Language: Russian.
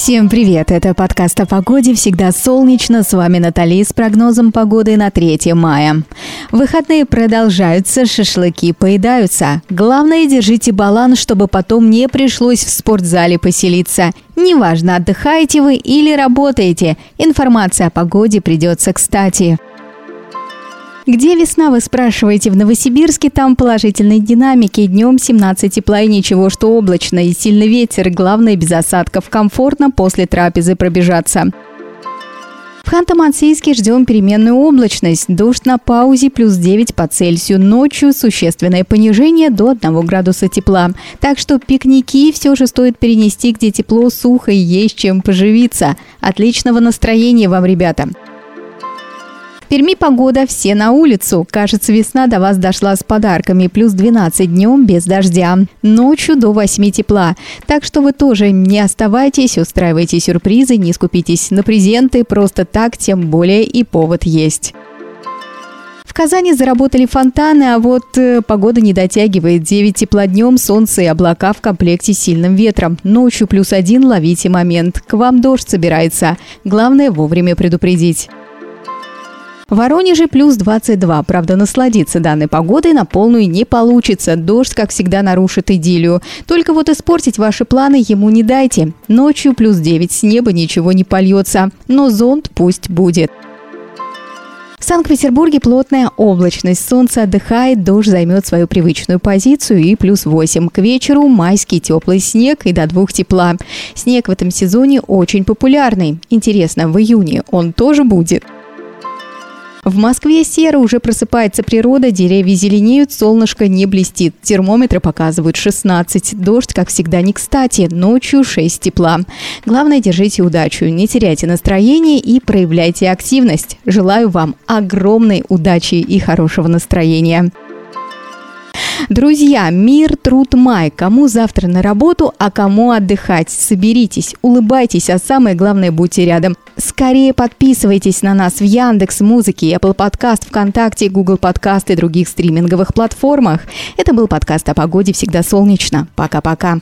Всем привет! Это подкаст о погоде «Всегда солнечно». С вами Натали с прогнозом погоды на 3 мая. Выходные продолжаются, шашлыки поедаются. Главное, держите баланс, чтобы потом не пришлось в спортзале поселиться. Неважно, отдыхаете вы или работаете. Информация о погоде придется кстати. Где весна, вы спрашиваете? В Новосибирске там положительной динамики. Днем 17 тепла и ничего, что облачно. И сильный ветер. Главное, без осадков. Комфортно после трапезы пробежаться. В Ханты-Мансийске ждем переменную облачность. Дождь на паузе плюс 9 по Цельсию. Ночью существенное понижение до 1 градуса тепла. Так что пикники все же стоит перенести, где тепло, сухо и есть чем поживиться. Отличного настроения вам, ребята! Перми погода, все на улицу. Кажется, весна до вас дошла с подарками. Плюс 12 днем без дождя. Ночью до 8 тепла. Так что вы тоже не оставайтесь, устраивайте сюрпризы, не скупитесь на презенты. Просто так, тем более и повод есть. В Казани заработали фонтаны, а вот э, погода не дотягивает. 9 тепла днем, солнце и облака в комплекте с сильным ветром. Ночью плюс один ловите момент. К вам дождь собирается. Главное вовремя предупредить. В Воронеже плюс 22. Правда, насладиться данной погодой на полную не получится. Дождь, как всегда, нарушит идиллию. Только вот испортить ваши планы ему не дайте. Ночью плюс 9. С неба ничего не польется. Но зонт пусть будет. В Санкт-Петербурге плотная облачность. Солнце отдыхает, дождь займет свою привычную позицию и плюс 8. К вечеру майский теплый снег и до двух тепла. Снег в этом сезоне очень популярный. Интересно, в июне он тоже будет? В Москве серо уже просыпается природа, деревья зеленеют, солнышко не блестит. Термометры показывают 16. Дождь, как всегда, не кстати. Ночью 6 тепла. Главное, держите удачу, не теряйте настроение и проявляйте активность. Желаю вам огромной удачи и хорошего настроения. Друзья, мир, труд, май. Кому завтра на работу, а кому отдыхать. Соберитесь, улыбайтесь, а самое главное, будьте рядом. Скорее подписывайтесь на нас в Яндекс Музыке, Apple Podcast, ВКонтакте, Google Podcast и других стриминговых платформах. Это был подкаст о погоде «Всегда солнечно». Пока-пока.